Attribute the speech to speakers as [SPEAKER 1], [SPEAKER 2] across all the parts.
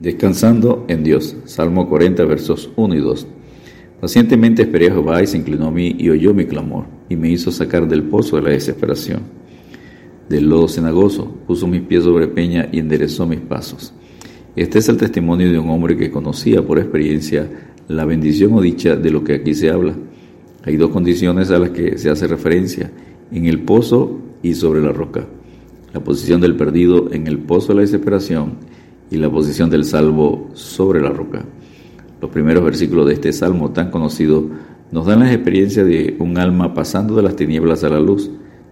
[SPEAKER 1] Descansando en Dios. Salmo 40, versos 1 y 2. Pacientemente esperé a Jehová y se inclinó a mí y oyó mi clamor y me hizo sacar del pozo de la desesperación. Del lodo cenagoso puso mis pies sobre peña y enderezó mis pasos. Este es el testimonio de un hombre que conocía por experiencia la bendición o dicha de lo que aquí se habla. Hay dos condiciones a las que se hace referencia, en el pozo y sobre la roca. La posición del perdido en el pozo de la desesperación y la posición del salvo sobre la roca. Los primeros versículos de este salmo tan conocido nos dan la experiencia de un alma pasando de las tinieblas a la luz,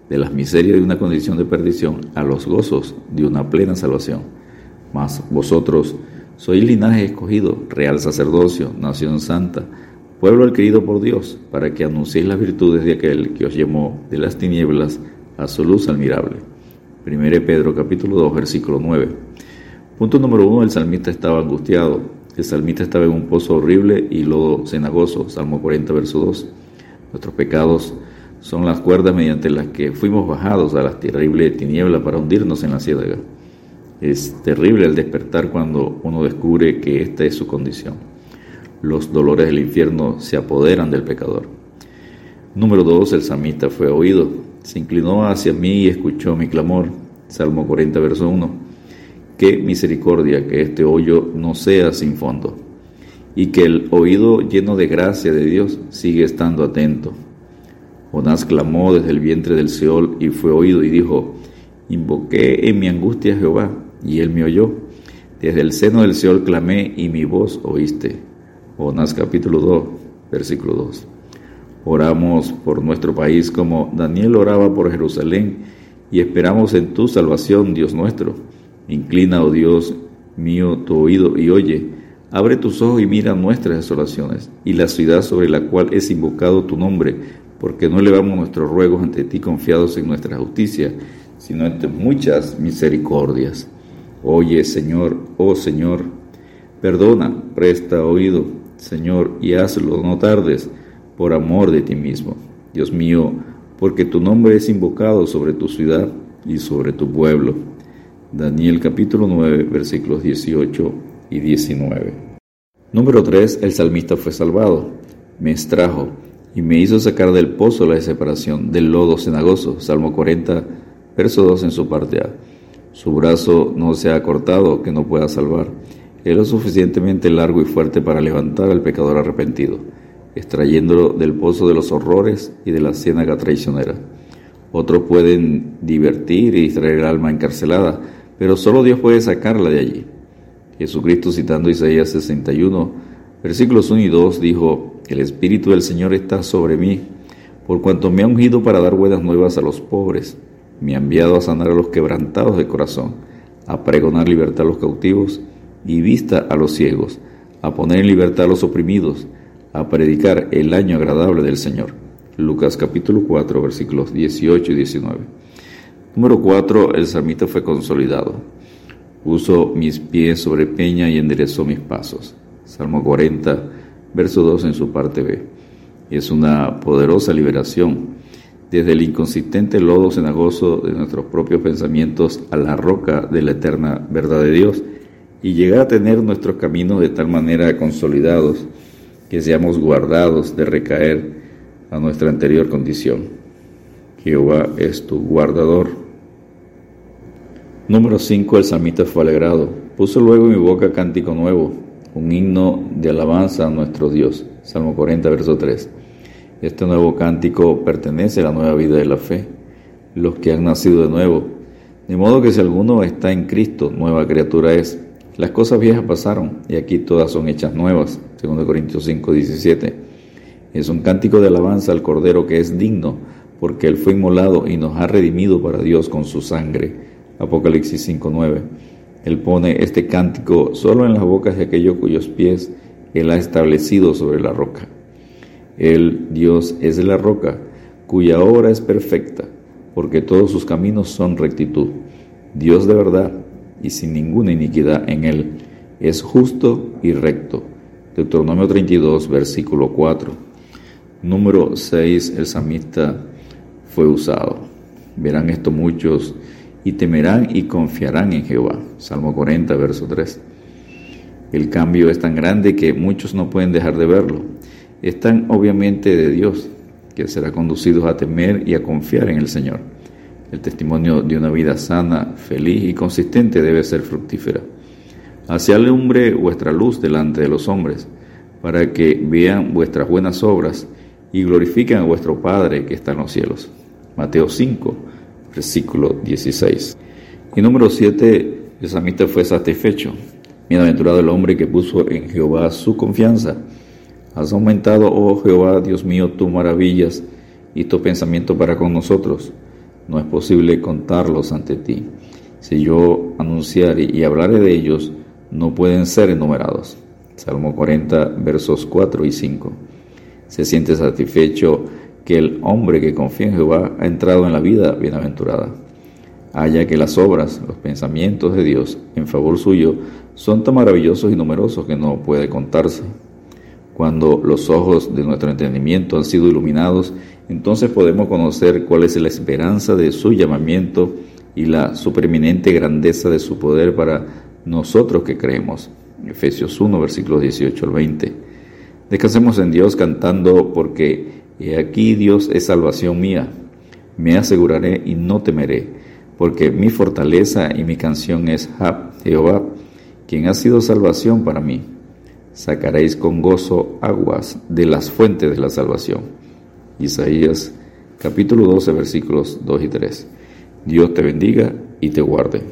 [SPEAKER 1] de las miserias de una condición de perdición a los gozos de una plena salvación. Mas vosotros sois linaje escogido, real sacerdocio, nación santa, pueblo adquirido por Dios, para que anunciéis las virtudes de aquel que os llamó de las tinieblas a su luz admirable. 1 Pedro capítulo 2 versículo 9. Punto número uno, el salmista estaba angustiado. El salmista estaba en un pozo horrible y lodo cenagoso. Salmo 40, verso 2. Nuestros pecados son las cuerdas mediante las que fuimos bajados a la terrible tiniebla para hundirnos en la ciénaga. Es terrible el despertar cuando uno descubre que esta es su condición. Los dolores del infierno se apoderan del pecador. Número 2. El salmista fue oído. Se inclinó hacia mí y escuchó mi clamor. Salmo 40, verso 1 qué misericordia que este hoyo no sea sin fondo y que el oído lleno de gracia de Dios sigue estando atento. Jonás clamó desde el vientre del Seol y fue oído y dijo, invoqué en mi angustia a Jehová y él me oyó. Desde el seno del Seol clamé y mi voz oíste. Jonás capítulo 2, versículo 2. Oramos por nuestro país como Daniel oraba por Jerusalén y esperamos en tu salvación, Dios nuestro Inclina, oh Dios mío, tu oído y oye. Abre tus ojos y mira nuestras desolaciones y la ciudad sobre la cual es invocado tu nombre, porque no elevamos nuestros ruegos ante ti confiados en nuestra justicia, sino ante muchas misericordias. Oye, Señor, oh Señor, perdona, presta oído, Señor, y hazlo, no tardes, por amor de ti mismo. Dios mío, porque tu nombre es invocado sobre tu ciudad y sobre tu pueblo. Daniel capítulo 9 versículos 18 y 19. Número 3. El salmista fue salvado. Me extrajo y me hizo sacar del pozo la separación, del lodo cenagoso. Salmo 40, verso 2 en su parte A. Su brazo no se ha cortado que no pueda salvar. Es suficientemente largo y fuerte para levantar al pecador arrepentido, extrayéndolo del pozo de los horrores y de la ciénaga traicionera. Otros pueden divertir y distraer el alma encarcelada, pero solo Dios puede sacarla de allí. Jesucristo citando Isaías 61, versículos 1 y 2, dijo, El Espíritu del Señor está sobre mí, por cuanto me ha ungido para dar buenas nuevas a los pobres, me ha enviado a sanar a los quebrantados de corazón, a pregonar libertad a los cautivos y vista a los ciegos, a poner en libertad a los oprimidos, a predicar el año agradable del Señor. Lucas capítulo 4 versículos 18 y 19. Número 4. El salmista fue consolidado. Puso mis pies sobre peña y enderezó mis pasos. Salmo 40, verso 2 en su parte B. Es una poderosa liberación. Desde el inconsistente lodo cenagoso de nuestros propios pensamientos a la roca de la eterna verdad de Dios y llegar a tener nuestros caminos de tal manera consolidados que seamos guardados de recaer a nuestra anterior condición. Jehová es tu guardador Número 5. El salmista fue alegrado. Puso luego en mi boca cántico nuevo, un himno de alabanza a nuestro Dios. Salmo 40, verso 3. Este nuevo cántico pertenece a la nueva vida de la fe, los que han nacido de nuevo. De modo que si alguno está en Cristo, nueva criatura es. Las cosas viejas pasaron y aquí todas son hechas nuevas. 2 Corintios 5, 17. Es un cántico de alabanza al Cordero que es digno, porque Él fue inmolado y nos ha redimido para Dios con su sangre Apocalipsis 5.9. Él pone este cántico solo en las bocas de aquellos cuyos pies Él ha establecido sobre la roca. Él, Dios, es la roca, cuya obra es perfecta, porque todos sus caminos son rectitud. Dios de verdad y sin ninguna iniquidad en Él, es justo y recto. Deuteronomio 32, versículo 4. Número 6, el samita fue usado. Verán esto muchos y temerán y confiarán en Jehová. Salmo 40, verso 3. El cambio es tan grande que muchos no pueden dejar de verlo. Están obviamente de Dios, que será conducidos a temer y a confiar en el Señor. El testimonio de una vida sana, feliz y consistente debe ser fructífera. Hacia alumbre vuestra luz delante de los hombres, para que vean vuestras buenas obras y glorifiquen a vuestro Padre que está en los cielos. Mateo 5, versículo 16. Y número 7, el fue satisfecho. Bienaventurado el hombre que puso en Jehová su confianza. Has aumentado, oh Jehová, Dios mío, tus maravillas y tu pensamiento para con nosotros. No es posible contarlos ante ti. Si yo anunciare y hablaré de ellos, no pueden ser enumerados. Salmo 40, versos 4 y 5. Se siente satisfecho que el hombre que confía en Jehová ha entrado en la vida bienaventurada. Haya que las obras, los pensamientos de Dios en favor suyo son tan maravillosos y numerosos que no puede contarse. Cuando los ojos de nuestro entendimiento han sido iluminados, entonces podemos conocer cuál es la esperanza de su llamamiento y la supereminente grandeza de su poder para nosotros que creemos. Efesios 1, versículos 18 al 20. Descansemos en Dios cantando porque he aquí Dios es salvación mía. Me aseguraré y no temeré, porque mi fortaleza y mi canción es Jehová, quien ha sido salvación para mí sacaréis con gozo aguas de las fuentes de la salvación. Isaías capítulo 12 versículos 2 y 3. Dios te bendiga y te guarde.